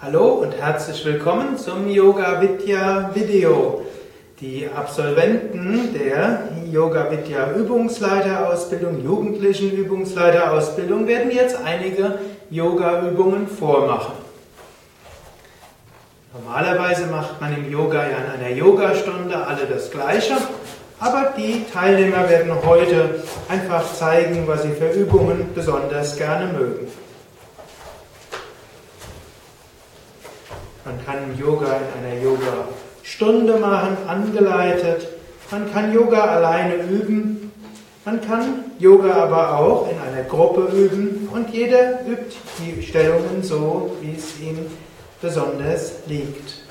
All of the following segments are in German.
Hallo und herzlich willkommen zum Yoga Vidya Video. Die Absolventen der Yoga Vidya Übungsleiterausbildung, Jugendlichen Übungsleiterausbildung werden jetzt einige Yoga Übungen vormachen. Normalerweise macht man im Yoga ja in einer Yogastunde alle das Gleiche, aber die Teilnehmer werden heute einfach zeigen, was sie für Übungen besonders gerne mögen. Man kann Yoga in einer Yoga-Stunde machen, angeleitet. Man kann Yoga alleine üben. Man kann Yoga aber auch in einer Gruppe üben und jeder übt die Stellungen so, wie es ihm besonders liegt.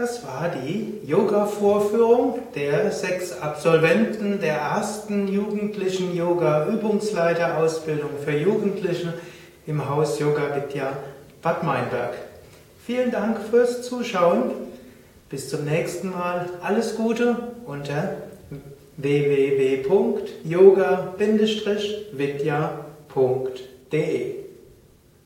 Das war die Yoga-Vorführung der sechs Absolventen der ersten jugendlichen Yoga-Übungsleiterausbildung für Jugendliche im Haus Yoga Vidya Bad Meinberg. Vielen Dank fürs Zuschauen. Bis zum nächsten Mal. Alles Gute unter www.yoga-vidya.de